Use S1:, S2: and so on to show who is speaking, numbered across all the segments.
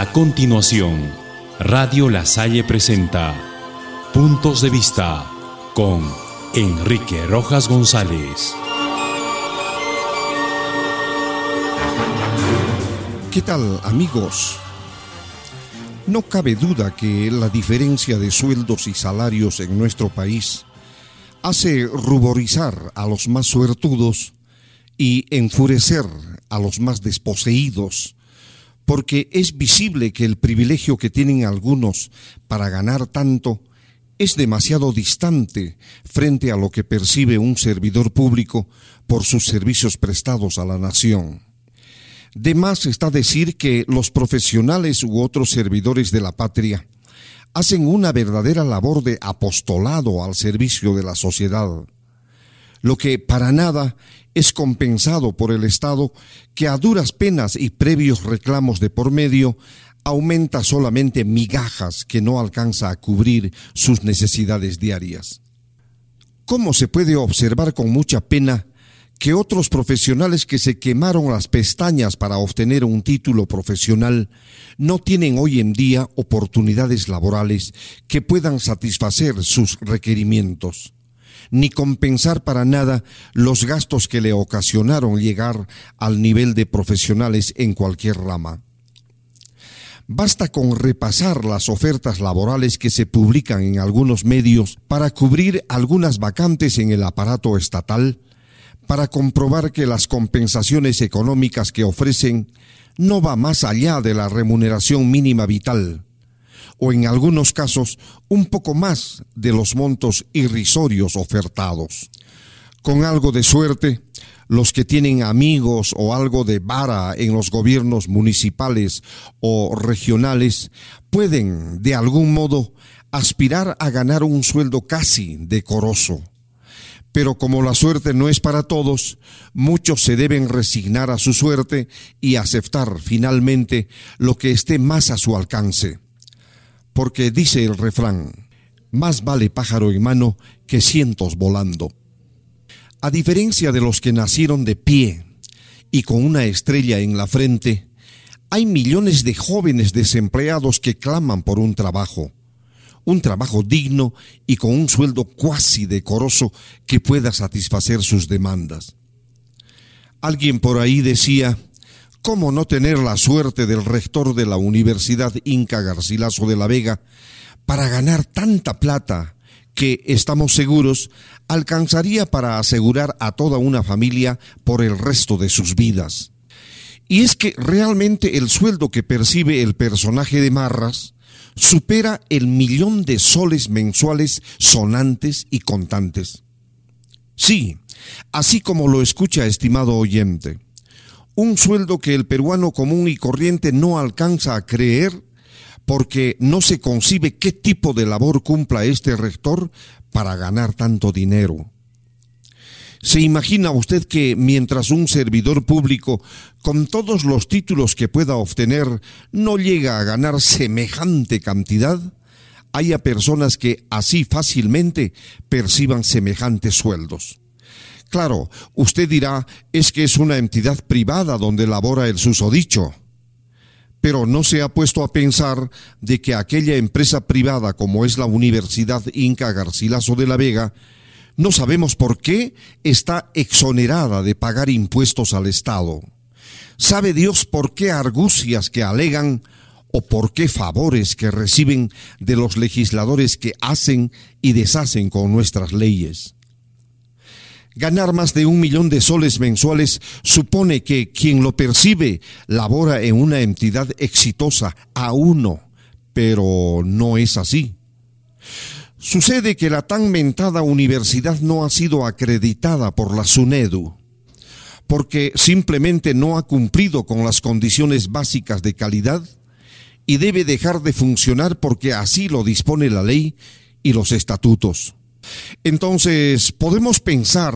S1: A continuación, Radio La Salle presenta Puntos de Vista con Enrique Rojas González.
S2: ¿Qué tal amigos? No cabe duda que la diferencia de sueldos y salarios en nuestro país hace ruborizar a los más suertudos y enfurecer a los más desposeídos, porque es visible que el privilegio que tienen algunos para ganar tanto es demasiado distante frente a lo que percibe un servidor público por sus servicios prestados a la nación. De más está decir que los profesionales u otros servidores de la patria hacen una verdadera labor de apostolado al servicio de la sociedad, lo que para nada es compensado por el Estado que a duras penas y previos reclamos de por medio aumenta solamente migajas que no alcanza a cubrir sus necesidades diarias. ¿Cómo se puede observar con mucha pena que otros profesionales que se quemaron las pestañas para obtener un título profesional no tienen hoy en día oportunidades laborales que puedan satisfacer sus requerimientos, ni compensar para nada los gastos que le ocasionaron llegar al nivel de profesionales en cualquier rama. Basta con repasar las ofertas laborales que se publican en algunos medios para cubrir algunas vacantes en el aparato estatal para comprobar que las compensaciones económicas que ofrecen no va más allá de la remuneración mínima vital, o en algunos casos un poco más de los montos irrisorios ofertados. Con algo de suerte, los que tienen amigos o algo de vara en los gobiernos municipales o regionales pueden, de algún modo, aspirar a ganar un sueldo casi decoroso. Pero como la suerte no es para todos, muchos se deben resignar a su suerte y aceptar finalmente lo que esté más a su alcance. Porque dice el refrán, más vale pájaro en mano que cientos volando. A diferencia de los que nacieron de pie y con una estrella en la frente, hay millones de jóvenes desempleados que claman por un trabajo un trabajo digno y con un sueldo cuasi decoroso que pueda satisfacer sus demandas. Alguien por ahí decía, ¿cómo no tener la suerte del rector de la Universidad Inca Garcilaso de la Vega para ganar tanta plata que, estamos seguros, alcanzaría para asegurar a toda una familia por el resto de sus vidas? Y es que realmente el sueldo que percibe el personaje de Marras supera el millón de soles mensuales sonantes y contantes. Sí, así como lo escucha, estimado oyente, un sueldo que el peruano común y corriente no alcanza a creer porque no se concibe qué tipo de labor cumpla este rector para ganar tanto dinero. ¿Se imagina usted que mientras un servidor público, con todos los títulos que pueda obtener, no llega a ganar semejante cantidad? Haya personas que así fácilmente perciban semejantes sueldos. Claro, usted dirá, es que es una entidad privada donde labora el susodicho. Pero no se ha puesto a pensar de que aquella empresa privada como es la Universidad Inca Garcilaso de la Vega no sabemos por qué está exonerada de pagar impuestos al Estado. ¿Sabe Dios por qué argucias que alegan o por qué favores que reciben de los legisladores que hacen y deshacen con nuestras leyes? Ganar más de un millón de soles mensuales supone que quien lo percibe labora en una entidad exitosa a uno, pero no es así. Sucede que la tan mentada universidad no ha sido acreditada por la SUNEDU, porque simplemente no ha cumplido con las condiciones básicas de calidad y debe dejar de funcionar porque así lo dispone la ley y los estatutos. Entonces, podemos pensar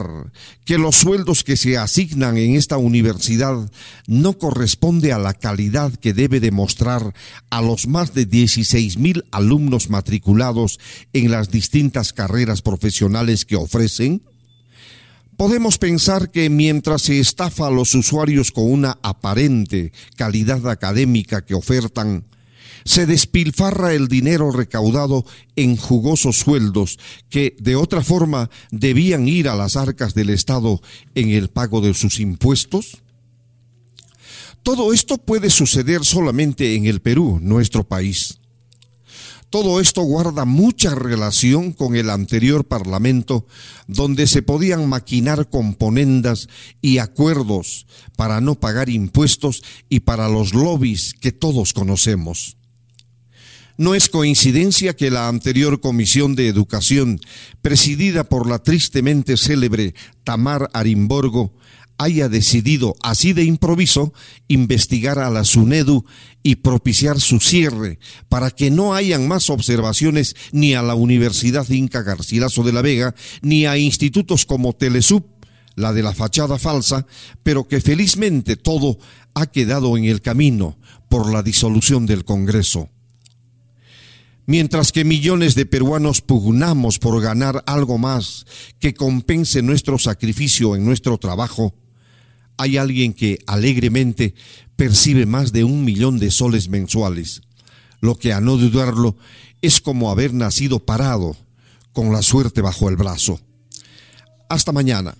S2: que los sueldos que se asignan en esta universidad no corresponde a la calidad que debe demostrar a los más de 16 mil alumnos matriculados en las distintas carreras profesionales que ofrecen. Podemos pensar que mientras se estafa a los usuarios con una aparente calidad académica que ofertan, se despilfarra el dinero recaudado en jugosos sueldos que de otra forma debían ir a las arcas del Estado en el pago de sus impuestos? Todo esto puede suceder solamente en el Perú, nuestro país. Todo esto guarda mucha relación con el anterior Parlamento, donde se podían maquinar componendas y acuerdos para no pagar impuestos y para los lobbies que todos conocemos. No es coincidencia que la anterior Comisión de Educación, presidida por la tristemente célebre Tamar Arimborgo, haya decidido, así de improviso, investigar a la SUNEDU y propiciar su cierre para que no hayan más observaciones ni a la Universidad Inca Garcilaso de la Vega, ni a institutos como Telesub, la de la fachada falsa, pero que felizmente todo ha quedado en el camino por la disolución del Congreso. Mientras que millones de peruanos pugnamos por ganar algo más que compense nuestro sacrificio en nuestro trabajo, hay alguien que alegremente percibe más de un millón de soles mensuales, lo que a no dudarlo es como haber nacido parado con la suerte bajo el brazo. Hasta mañana.